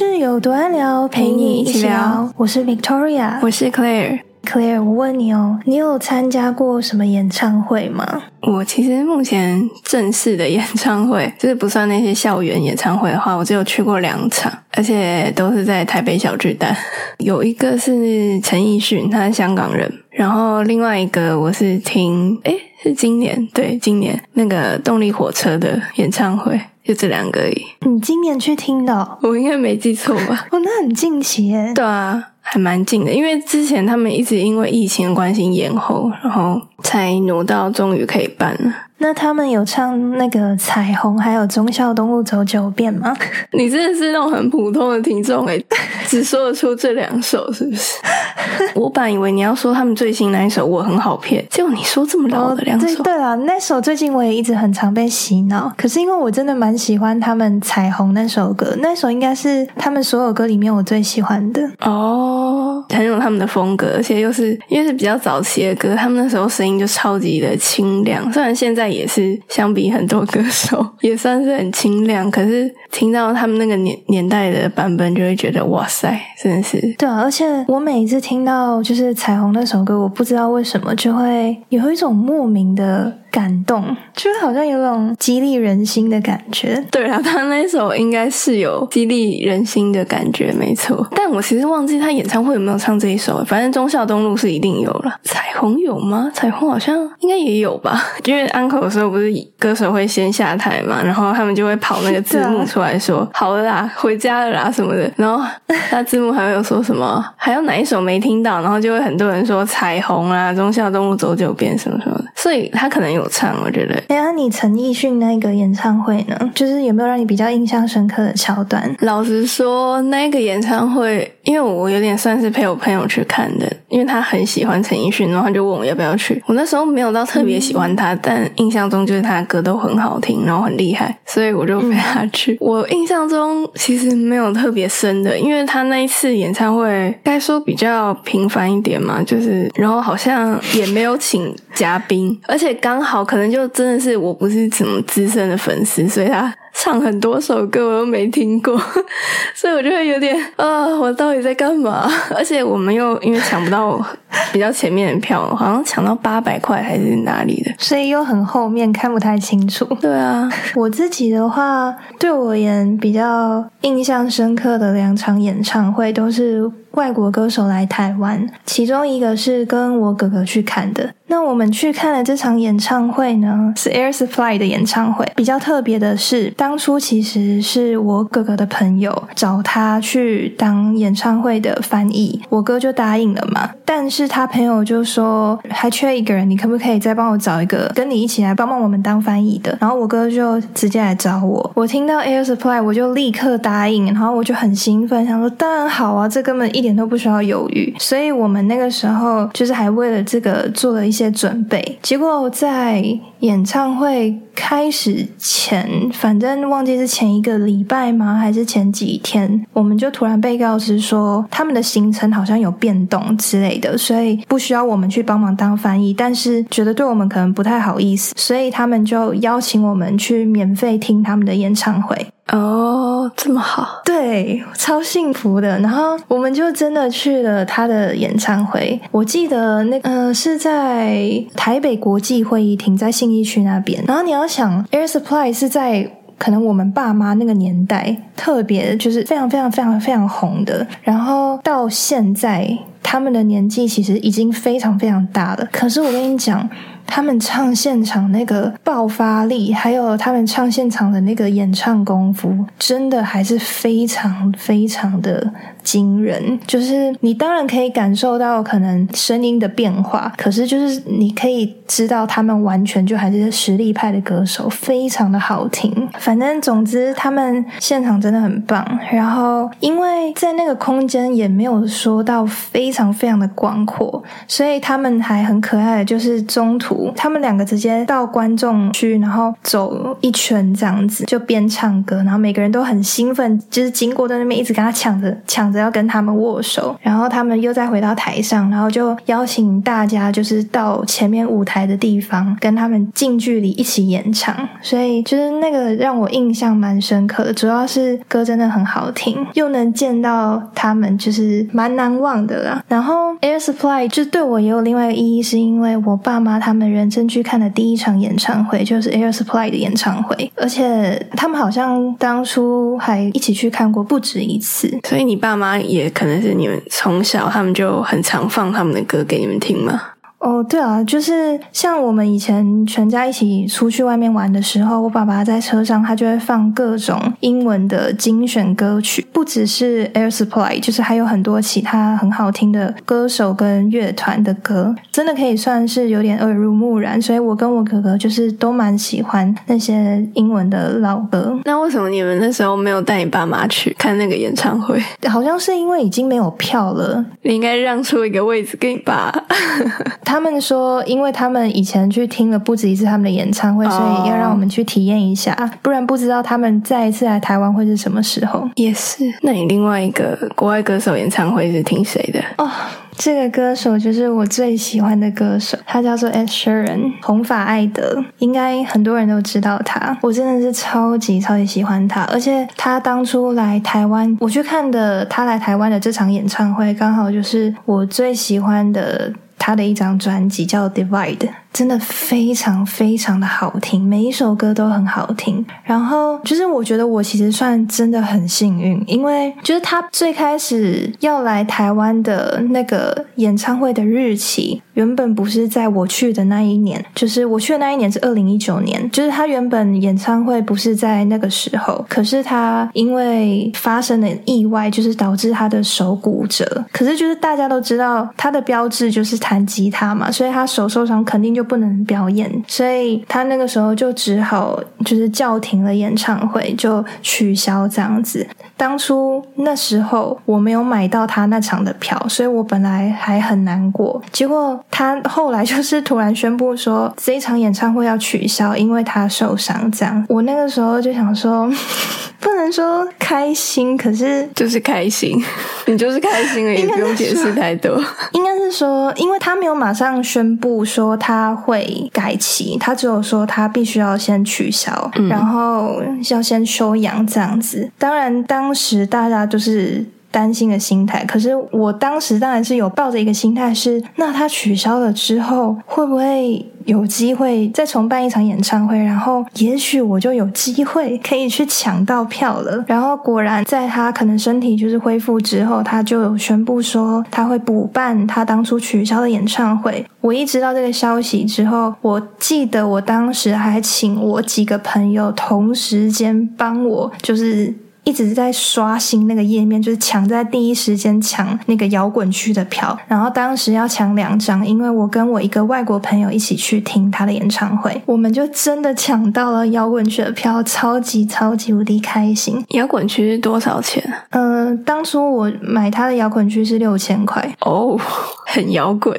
是有多爱聊，陪你一起聊。我是 Victoria，我是 Claire。Claire，我问你哦，你有参加过什么演唱会吗？我其实目前正式的演唱会，就是不算那些校园演唱会的话，我只有去过两场，而且都是在台北小巨蛋。有一个是陈奕迅，他是香港人，然后另外一个我是听，诶是今年对今年那个动力火车的演唱会，就这两个而已。你今年去听的？我应该没记错吧？哦，那很近期耶。对啊。还蛮近的，因为之前他们一直因为疫情的关系延后，然后才挪到终于可以办了。那他们有唱那个彩虹，还有忠孝东路走九遍吗？你真的是那种很普通的听众诶，只说得出这两首是不是？我本以为你要说他们最新那一首我很好骗，结果你说这么老的两首。对了，那首最近我也一直很常被洗脑，可是因为我真的蛮喜欢他们彩虹那首歌，那首应该是他们所有歌里面我最喜欢的哦，很有他们的风格，而且又是因为是比较早期的歌，他们那时候声音就超级的清亮，虽然现在。也是相比很多歌手，也算是很清亮。可是听到他们那个年年代的版本，就会觉得哇塞，真的是对啊！而且我每一次听到就是彩虹那首歌，我不知道为什么就会有一种莫名的。感动，就是好像有种激励人心的感觉。对啊，他那首应该是有激励人心的感觉，没错。但我其实忘记他演唱会有没有唱这一首。反正忠孝东路是一定有了，彩虹有吗？彩虹好像应该也有吧。因为安可的时候不是歌手会先下台嘛，然后他们就会跑那个字幕出来说“好了啦，回家了啦”什么的。然后那字幕还会有说什么，还有哪一首没听到，然后就会很多人说彩虹啊，中孝东路走九遍什么什么的。所以他可能有唱，我觉得。哎，呀你陈奕迅那个演唱会呢？就是有没有让你比较印象深刻的桥段？老实说，那个演唱会，因为我有点算是陪我朋友去看的，因为他很喜欢陈奕迅，然后他就问我要不要去。我那时候没有到特别喜欢他，但印象中就是他的歌都很好听，然后很厉害，所以我就陪他去。我印象中其实没有特别深的，因为他那一次演唱会该说比较平凡一点嘛，就是然后好像也没有请嘉宾。而且刚好可能就真的是我不是什么资深的粉丝，所以他。唱很多首歌我又没听过，所以我就会有点啊，我到底在干嘛？而且我们又因为抢不到 比较前面的票，好像抢到八百块还是哪里的，所以又很后面看不太清楚。对啊，我自己的话，对我而言比较印象深刻的两场演唱会都是外国歌手来台湾，其中一个是跟我哥哥去看的。那我们去看了这场演唱会呢，是 Air Supply 的演唱会。比较特别的是，当初其实是我哥哥的朋友找他去当演唱会的翻译，我哥就答应了嘛。但是是他朋友就说还缺一个人，你可不可以再帮我找一个跟你一起来帮帮我们当翻译的？然后我哥就直接来找我。我听到 Air Supply，我就立刻答应，然后我就很兴奋，想说当然好啊，这根本一点都不需要犹豫。所以我们那个时候就是还为了这个做了一。些准备，结果在演唱会开始前，反正忘记是前一个礼拜吗，还是前几天，我们就突然被告知说他们的行程好像有变动之类的，所以不需要我们去帮忙当翻译，但是觉得对我们可能不太好意思，所以他们就邀请我们去免费听他们的演唱会。哦，这么好，对，超幸福的。然后我们就真的去了他的演唱会。我记得那呃是在台北国际会议厅，在信义区那边。然后你要想，Air Supply 是在可能我们爸妈那个年代特别就是非常非常非常非常红的。然后到现在，他们的年纪其实已经非常非常大了。可是我跟你讲。他们唱现场那个爆发力，还有他们唱现场的那个演唱功夫，真的还是非常非常的惊人。就是你当然可以感受到可能声音的变化，可是就是你可以知道他们完全就还是实力派的歌手，非常的好听。反正总之他们现场真的很棒。然后因为在那个空间也没有说到非常非常的广阔，所以他们还很可爱的，就是中途。他们两个直接到观众区，然后走一圈这样子，就边唱歌，然后每个人都很兴奋，就是经过在那边一直跟他抢着抢着要跟他们握手，然后他们又再回到台上，然后就邀请大家就是到前面舞台的地方跟他们近距离一起演唱，所以就是那个让我印象蛮深刻的，主要是歌真的很好听，又能见到他们，就是蛮难忘的啦。然后 Air Supply 就对我也有另外一个意义，是因为我爸妈他们人真去看的第一场演唱会就是 Air Supply 的演唱会，而且他们好像当初还一起去看过不止一次。所以你爸妈也可能是你们从小他们就很常放他们的歌给你们听吗？哦，对啊，就是像我们以前全家一起出去外面玩的时候，我爸爸在车上他就会放各种英文的精选歌曲，不只是 Air Supply，就是还有很多其他很好听的歌手跟乐团的歌，真的可以算是有点耳濡目染。所以我跟我哥哥就是都蛮喜欢那些英文的老歌。那为什么你们那时候没有带你爸妈去看那个演唱会？好像是因为已经没有票了，你应该让出一个位置给你爸。他们说，因为他们以前去听了不止一次他们的演唱会，所以要让我们去体验一下，不然不知道他们再一次来台湾会是什么时候。也是，那你另外一个国外歌手演唱会是听谁的？哦，这个歌手就是我最喜欢的歌手，他叫做 Ed Sheeran，红发艾德，应该很多人都知道他。我真的是超级超级喜欢他，而且他当初来台湾，我去看的他来台湾的这场演唱会，刚好就是我最喜欢的。他的一张专辑叫《Divide》。真的非常非常的好听，每一首歌都很好听。然后就是我觉得我其实算真的很幸运，因为就是他最开始要来台湾的那个演唱会的日期，原本不是在我去的那一年，就是我去的那一年是二零一九年，就是他原本演唱会不是在那个时候，可是他因为发生了意外，就是导致他的手骨折。可是就是大家都知道他的标志就是弹吉他嘛，所以他手受伤肯定就。不能表演，所以他那个时候就只好就是叫停了演唱会，就取消这样子。当初那时候我没有买到他那场的票，所以我本来还很难过。结果他后来就是突然宣布说 这一场演唱会要取消，因为他受伤。这样，我那个时候就想说，不能说开心，可是就是开心，你就是开心而已，不用解释太多。应该是说，因为他没有马上宣布说他。会改期，他只有说他必须要先取消，然后要先休养这样子。当然，当时大家就是担心的心态，可是我当时当然是有抱着一个心态是，那他取消了之后会不会？有机会再重办一场演唱会，然后也许我就有机会可以去抢到票了。然后果然，在他可能身体就是恢复之后，他就有宣布说他会补办他当初取消的演唱会。我一知道这个消息之后，我记得我当时还请我几个朋友同时间帮我，就是。一直在刷新那个页面，就是抢在第一时间抢那个摇滚区的票。然后当时要抢两张，因为我跟我一个外国朋友一起去听他的演唱会，我们就真的抢到了摇滚区的票，超级超级无敌开心。摇滚区是多少钱？呃，当初我买他的摇滚区是六千块哦，很摇滚。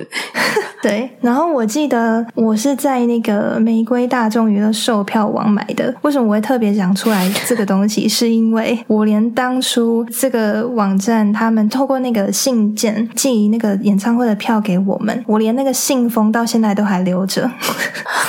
对，然后我记得我是在那个玫瑰大众娱乐售票网买的。为什么我会特别讲出来这个东西？是因为我连当初这个网站他们透过那个信件寄那个演唱会的票给我们，我连那个信封到现在都还留着。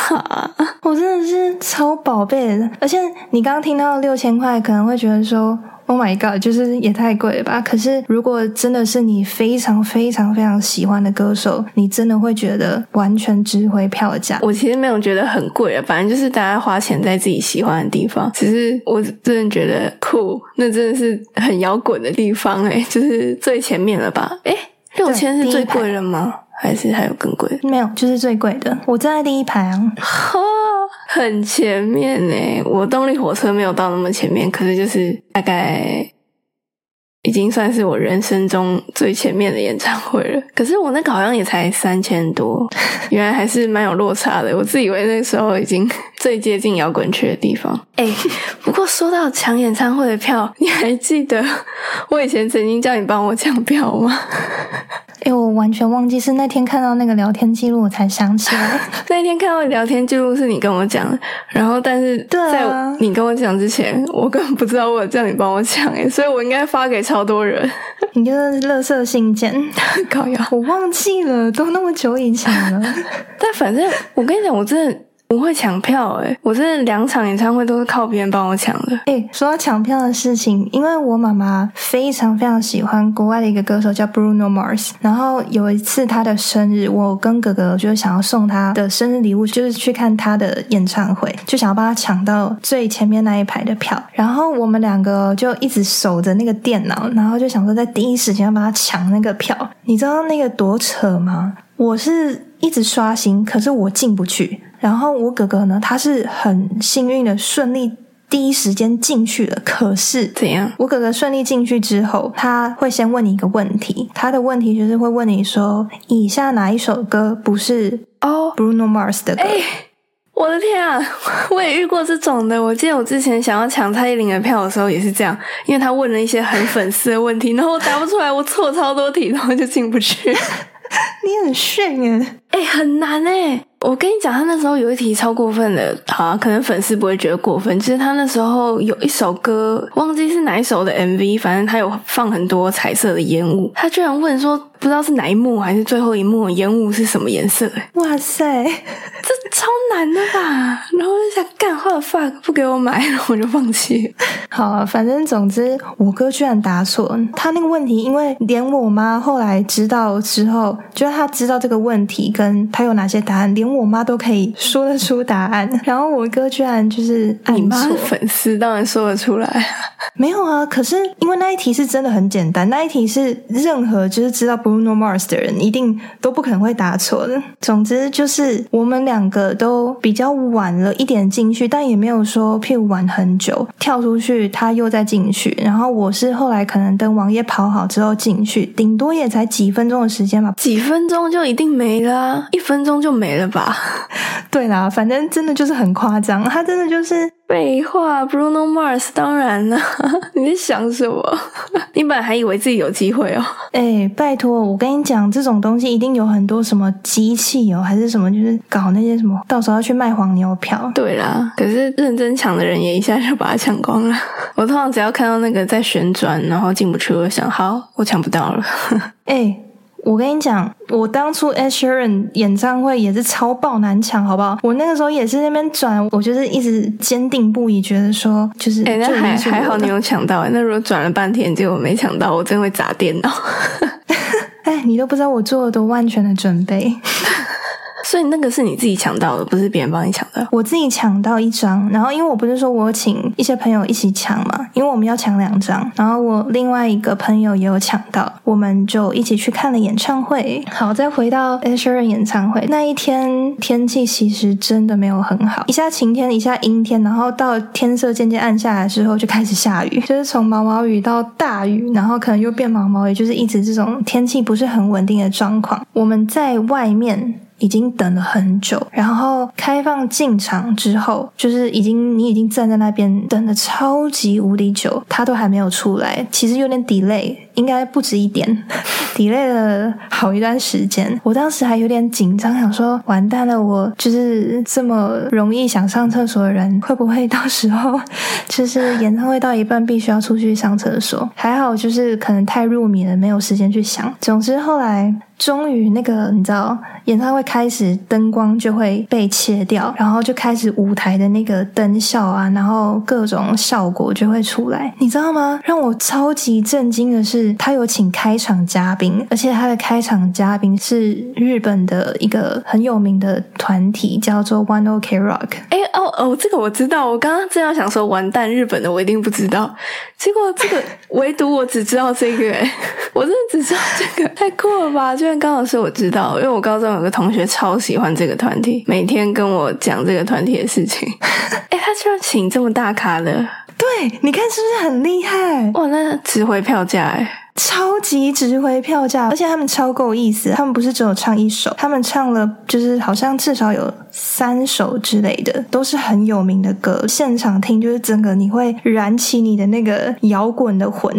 我真的是超宝贝的，而且你刚刚听到六千块，可能会觉得说。Oh my god，就是也太贵了吧！可是如果真的是你非常非常非常喜欢的歌手，你真的会觉得完全值回票价。我其实没有觉得很贵啊，反正就是大家花钱在自己喜欢的地方。只是我真的觉得酷，那真的是很摇滚的地方哎，就是最前面了吧？哎，六千是最贵了吗？还是还有更贵？没有，就是最贵的。我站在第一排啊。很前面呢，我动力火车没有到那么前面，可是就是大概已经算是我人生中最前面的演唱会了。可是我那个好像也才三千多，原来还是蛮有落差的。我自以为那时候已经最接近摇滚区的地方。哎，不过说到抢演唱会的票，你还记得我以前曾经叫你帮我抢票吗？哎，我完全忘记是那天看到那个聊天记录，我才想起来。那天看到聊天记录是你跟我讲的，然后但是在你跟我讲之前，我根本不知道我叫你帮我抢哎，所以我应该发给超多人。你就是垃圾信件，搞呀！我忘记了，都那么久以前了。但反正我跟你讲，我真的。不会抢票哎！我这两场演唱会都是靠别人帮我抢的。哎，说到抢票的事情，因为我妈妈非常非常喜欢国外的一个歌手叫 Bruno Mars，然后有一次他的生日，我跟哥哥就是想要送他的生日礼物，就是去看他的演唱会，就想要帮他抢到最前面那一排的票。然后我们两个就一直守着那个电脑，然后就想说在第一时间要帮他抢那个票。你知道那个多扯吗？我是一直刷新，可是我进不去。然后我哥哥呢，他是很幸运的，顺利第一时间进去了。可是怎样？我哥哥顺利进去之后，他会先问你一个问题，他的问题就是会问你说：以下哪一首歌不是哦 Bruno Mars 的歌？我的天啊！我也遇过这种的。我记得我之前想要抢蔡依林的票的时候也是这样，因为他问了一些很粉丝的问题，然后我答不出来，我错超多题，然后就进不去。你很炫耶！哎，很难哎。我跟你讲，他那时候有一题超过分的，好，可能粉丝不会觉得过分。其实他那时候有一首歌，忘记是哪一首的 MV，反正他有放很多彩色的烟雾。他居然问说，不知道是哪一幕还是最后一幕，烟雾是什么颜色？哇塞，这超难的吧？然后就想干坏 fuck，不给我买，然后我就放弃。好，反正总之，我哥居然答错。他那个问题，因为连我妈后来知道之后，就是他知道这个问题跟他有哪些答案，连。我妈都可以说得出答案，然后我哥居然就是你妈粉丝当然说得出来，没有啊？可是因为那一题是真的很简单，那一题是任何就是知道 Bruno Mars 的人一定都不可能会答错的。总之就是我们两个都比较晚了一点进去，但也没有说譬如晚很久跳出去，他又再进去。然后我是后来可能等网页跑好之后进去，顶多也才几分钟的时间吧，几分钟就一定没了，一分钟就没了吧。对啦，反正真的就是很夸张，他真的就是废话。Bruno Mars 当然了，你在想什么？你本来还以为自己有机会哦。哎，拜托，我跟你讲，这种东西一定有很多什么机器哦，还是什么，就是搞那些什么，到时候要去卖黄牛票。对啦，可是认真抢的人也一下就把它抢光了。我通常只要看到那个在旋转，然后进不去，我想，好，我抢不到了。哎。我跟你讲，我当初 Ed Sheeran 演唱会也是超爆难抢，好不好？我那个时候也是那边转，我就是一直坚定不移，觉得说就是，哎，那还还好你有抢到，那如果转了半天结果没抢到，我真会砸电脑。哎，你都不知道我做了多万全的准备。所以那个是你自己抢到的，不是别人帮你抢的。我自己抢到一张，然后因为我不是说我请一些朋友一起抢嘛，因为我们要抢两张，然后我另外一个朋友也有抢到，我们就一起去看了演唱会。好，再回到 Asher 演唱会那一天，天气其实真的没有很好，一下晴天，一下阴天，然后到天色渐渐暗下来之后就开始下雨，就是从毛毛雨到大雨，然后可能又变毛毛雨，就是一直这种天气不是很稳定的状况。我们在外面。已经等了很久，然后开放进场之后，就是已经你已经站在那边等了超级无敌久，他都还没有出来，其实有点 delay，应该不止一点，delay 了好一段时间。我当时还有点紧张，想说完蛋了，我就是这么容易想上厕所的人，会不会到时候就是演唱会到一半必须要出去上厕所？还好就是可能太入迷了，没有时间去想。总之后来。终于，那个你知道，演唱会开始，灯光就会被切掉，然后就开始舞台的那个灯效啊，然后各种效果就会出来，你知道吗？让我超级震惊的是，他有请开场嘉宾，而且他的开场嘉宾是日本的一个很有名的团体，叫做 One Ok Rock。哎哦哦，这个我知道，我刚刚正要想说，完蛋，日本的我一定不知道，结果这个唯独我只知道这个，哎，我真的只知道这个，太酷了吧？居然。刚好是我知道，因为我高中有个同学超喜欢这个团体，每天跟我讲这个团体的事情。哎，他居然请这么大咖的，对，你看是不是很厉害？哇，那值回票价哎，超级值回票价，而且他们超够意思，他们不是只有唱一首，他们唱了就是好像至少有三首之类的，都是很有名的歌，现场听就是整个你会燃起你的那个摇滚的魂。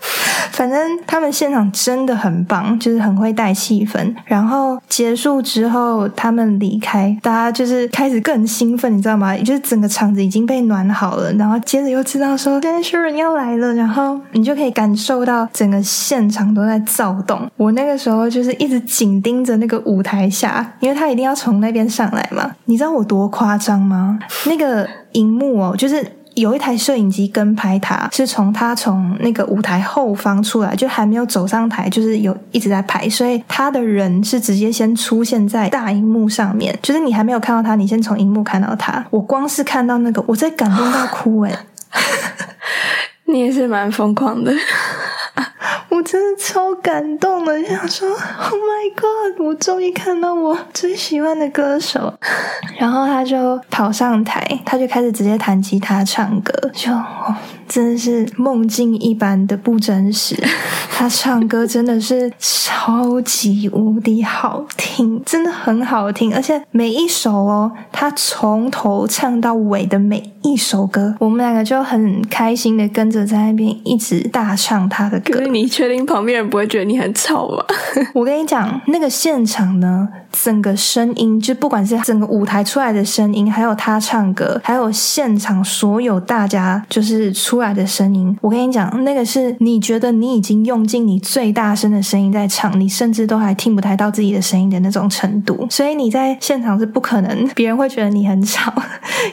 反正他们现场真的很棒，就是很会带气氛。然后结束之后，他们离开，大家就是开始更兴奋，你知道吗？就是整个场子已经被暖好了，然后接着又知道说今天 Sharon 要来了，然后你就可以感受到整个现场都在躁动。我那个时候就是一直紧盯着那个舞台下，因为他一定要从那边上来嘛。你知道我多夸张吗？那个荧幕哦，就是。有一台摄影机跟拍他，是从他从那个舞台后方出来，就还没有走上台，就是有一直在拍，所以他的人是直接先出现在大荧幕上面，就是你还没有看到他，你先从荧幕看到他。我光是看到那个，我在感动到哭诶 你也是蛮疯狂的。我真的超感动的，想说，Oh my God！我终于看到我最喜欢的歌手。然后他就跑上台，他就开始直接弹吉他唱歌，就真的是梦境一般的不真实。他唱歌真的是超级无敌好听，真的很好听，而且每一首哦，他从头唱到尾的每一首歌，我们两个就很开心的跟着在那边一直大唱他的歌。你确定旁边人不会觉得你很吵吗？我跟你讲，那个现场呢，整个声音，就不管是整个舞台出来的声音，还有他唱歌，还有现场所有大家就是出来的声音，我跟你讲，那个是你觉得你已经用尽你最大声的声音在唱，你甚至都还听不太到自己的声音的那种程度。所以你在现场是不可能别人会觉得你很吵，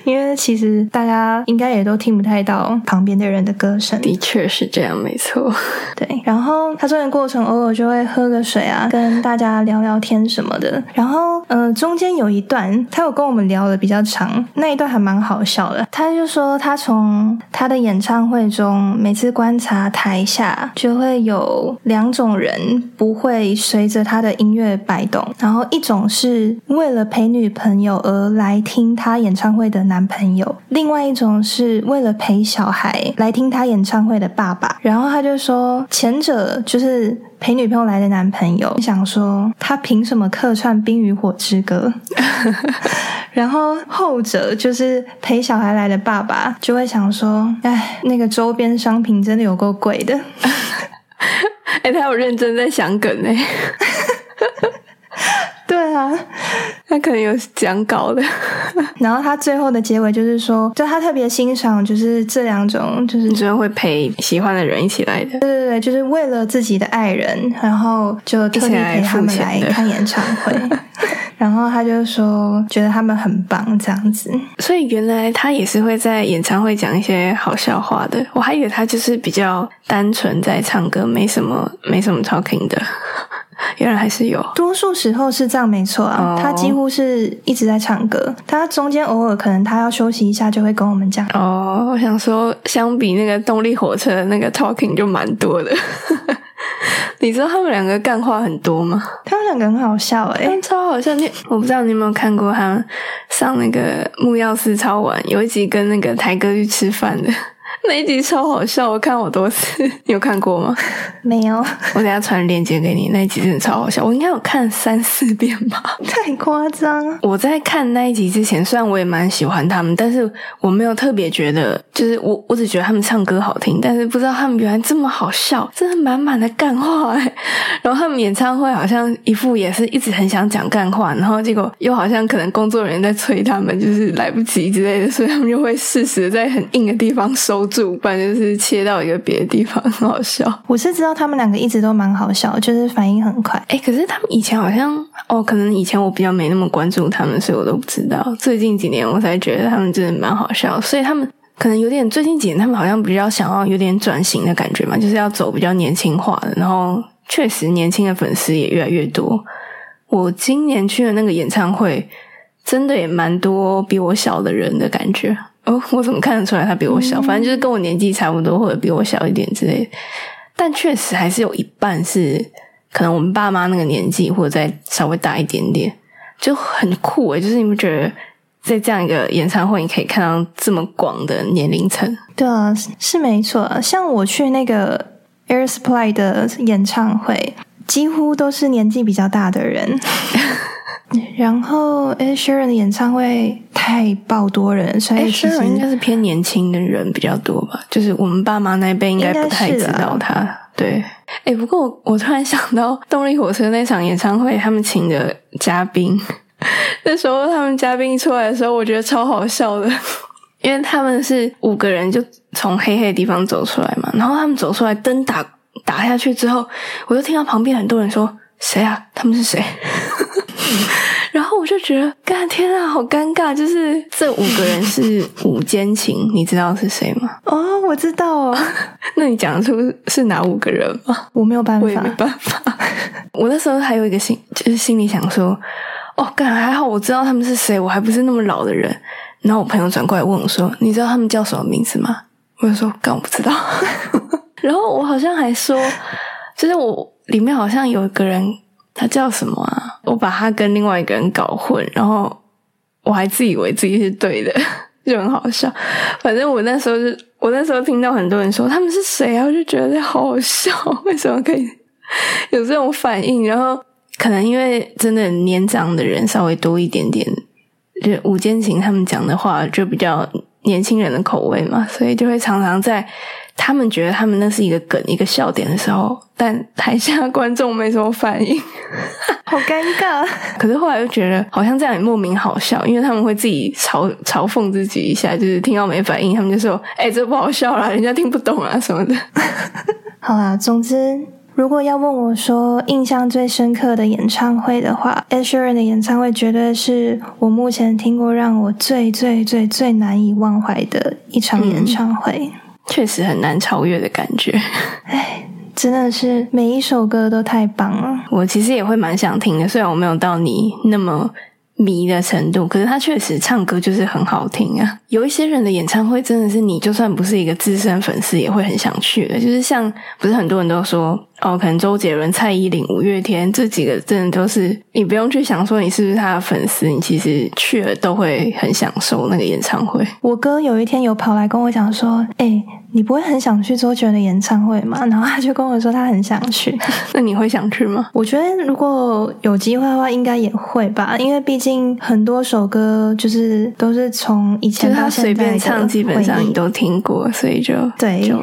因为其实大家应该也都听不太到旁边的人的歌声。的确是这样，没错。对，然后他这个过程偶尔就会喝个水啊，跟大家聊聊天什么的。然后，呃，中间有一段，他有跟我们聊的比较长，那一段还蛮好笑的。他就说，他从他的演唱会中，每次观察台下，就会有两种人不会随着他的音乐摆动。然后，一种是为了陪女朋友而来听他演唱会的男朋友，另外一种是为了陪小孩来听他演唱会的爸爸。然后他就说。前者就是陪女朋友来的男朋友，想说他凭什么客串《冰与火之歌》，然后后者就是陪小孩来的爸爸，就会想说，哎，那个周边商品真的有够贵的。哎，他有认真在想梗呢。对啊，他可能有讲稿的。然后他最后的结尾就是说，就他特别欣赏，就是这两种，就是真的会陪喜欢的人一起来的。对对对，就是为了自己的爱人，然后就特地陪他们来看演唱会。然后他就说，觉得他们很棒，这样子。所以原来他也是会在演唱会讲一些好笑话的。我还以为他就是比较单纯在唱歌，没什么没什么 talking 的。原来还是有，多数时候是这样，没错啊。他几乎是一直在唱歌，他中间偶尔可能他要休息一下，就会跟我们讲。哦，我想说，相比那个动力火车的那个 talking 就蛮多的。你知道他们两个干话很多吗？他们两个很好笑诶，超好笑。你我不知道你有没有看过他们上那个木曜四超玩，有一集跟那个台哥去吃饭的。那一集超好笑，我看好多次。你有看过吗？没有。我等下传链接给你。那一集真的超好笑，我应该有看三四遍吧。太夸张！我在看那一集之前，虽然我也蛮喜欢他们，但是我没有特别觉得，就是我我只觉得他们唱歌好听，但是不知道他们原来这么好笑，真的满满的干话哎。然后他们演唱会好像一副也是一直很想讲干话，然后结果又好像可能工作人员在催他们，就是来不及之类的，所以他们就会适时在很硬的地方收。主办就是切到一个别的地方，很好笑。我是知道他们两个一直都蛮好笑，就是反应很快。哎，可是他们以前好像哦，可能以前我比较没那么关注他们，所以我都不知道。最近几年我才觉得他们真的蛮好笑，所以他们可能有点最近几年他们好像比较想要有点转型的感觉嘛，就是要走比较年轻化的。然后确实年轻的粉丝也越来越多。我今年去的那个演唱会，真的也蛮多比我小的人的感觉。哦，我怎么看得出来他比我小？反正就是跟我年纪差不多，或者比我小一点之类。但确实还是有一半是可能我们爸妈那个年纪，或者再稍微大一点点，就很酷诶。就是你们觉得在这样一个演唱会，你可以看到这么广的年龄层？对啊，是没错。像我去那个 Air Supply 的演唱会，几乎都是年纪比较大的人。然后 Ed Sheeran 的演唱会太爆多人，所以 Ed Sheeran 应该是偏年轻的人比较多吧，就是我们爸妈那一辈应该不太知道他。对，哎，不过我我突然想到动力火车那场演唱会，他们请的嘉宾，那时候他们嘉宾出来的时候，我觉得超好笑的，因为他们是五个人就从黑黑的地方走出来嘛，然后他们走出来，灯打打下去之后，我就听到旁边很多人说：“谁啊？他们是谁？” 然后我就觉得，干天啊，好尴尬！就是这五个人是 五间情，你知道是谁吗？哦，我知道哦。那你讲出是哪五个人吗？我没有办法，我也没办法。我那时候还有一个心，就是心里想说，哦，干还好，我知道他们是谁，我还不是那么老的人。然后我朋友转过来问我说：“你知道他们叫什么名字吗？”我就说：“干，我不知道。”然后我好像还说，就是我里面好像有一个人。他叫什么啊？我把他跟另外一个人搞混，然后我还自以为自己是对的，就很好笑。反正我那时候是，我那时候听到很多人说他们是谁啊，我就觉得好好笑。为什么可以 有这种反应？然后可能因为真的年长的人稍微多一点点，就吴坚情他们讲的话就比较年轻人的口味嘛，所以就会常常在。他们觉得他们那是一个梗、一个笑点的时候，但台下观众没什么反应，好尴尬。可是后来又觉得好像这样也莫名好笑，因为他们会自己嘲嘲讽自己一下，就是听到没反应，他们就说：“哎，这不好笑啦，人家听不懂啊什么的。”好啦，总之，如果要问我说印象最深刻的演唱会的话，Ed Sheeran 的演唱会绝对是我目前听过让我最最最最难以忘怀的一场演唱会。确实很难超越的感觉，哎，真的是每一首歌都太棒了。我其实也会蛮想听的，虽然我没有到你那么迷的程度，可是他确实唱歌就是很好听啊。有一些人的演唱会真的是你就算不是一个资深粉丝也会很想去的，就是像不是很多人都说。哦，可能周杰伦、蔡依林、五月天这几个真的都是你不用去想说你是不是他的粉丝，你其实去了都会很享受那个演唱会。我哥有一天有跑来跟我讲说：“哎，你不会很想去周杰伦的演唱会吗？”然后他就跟我说他很想去。那你会想去吗？我觉得如果有机会的话，应该也会吧，因为毕竟很多首歌就是都是从以前他随便唱，基本上你都听过，所以就对就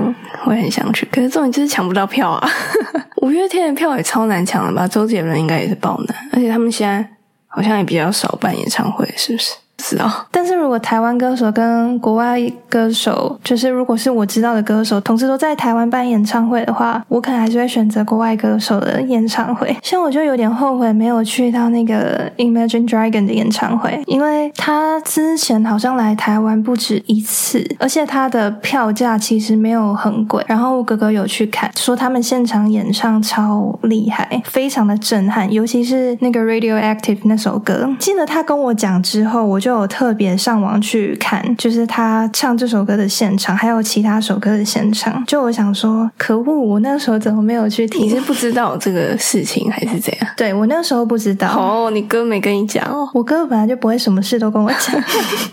会很想去。可是重点就是抢不到票啊。五月天的票也超难抢的吧？周杰伦应该也是爆难，而且他们现在好像也比较少办演唱会，是不是？是啊，但是如果台湾歌手跟国外歌手，就是如果是我知道的歌手，同时都在台湾办演唱会的话，我可能还是会选择国外歌手的演唱会。像我就有点后悔没有去到那个 Imagine Dragon 的演唱会，因为他之前好像来台湾不止一次，而且他的票价其实没有很贵。然后我哥哥有去看，说他们现场演唱超厉害，非常的震撼，尤其是那个 Radioactive 那首歌。记得他跟我讲之后，我就。有特别上网去看，就是他唱这首歌的现场，还有其他首歌的现场。就我想说，可恶，我那时候怎么没有去听？你 是不知道这个事情，还是怎样？对我那时候不知道。哦，你哥没跟你讲哦。我哥本来就不会什么事都跟我讲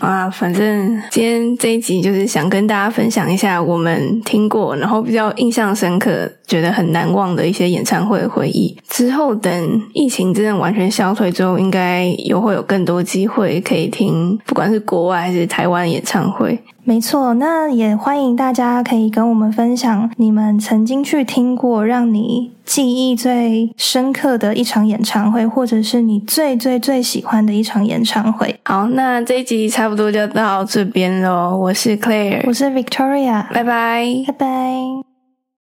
啊。反正今天这一集就是想跟大家分享一下我们听过，然后比较印象深刻、觉得很难忘的一些演唱会回忆。之后等疫情真的完全消退之后，应该又会有更多机会可以听。不管是国外还是台湾演唱会，没错，那也欢迎大家可以跟我们分享你们曾经去听过让你记忆最深刻的一场演唱会，或者是你最最最喜欢的一场演唱会。好，那这一集差不多就到这边喽。我是 Claire，我是 Victoria，拜拜，拜拜。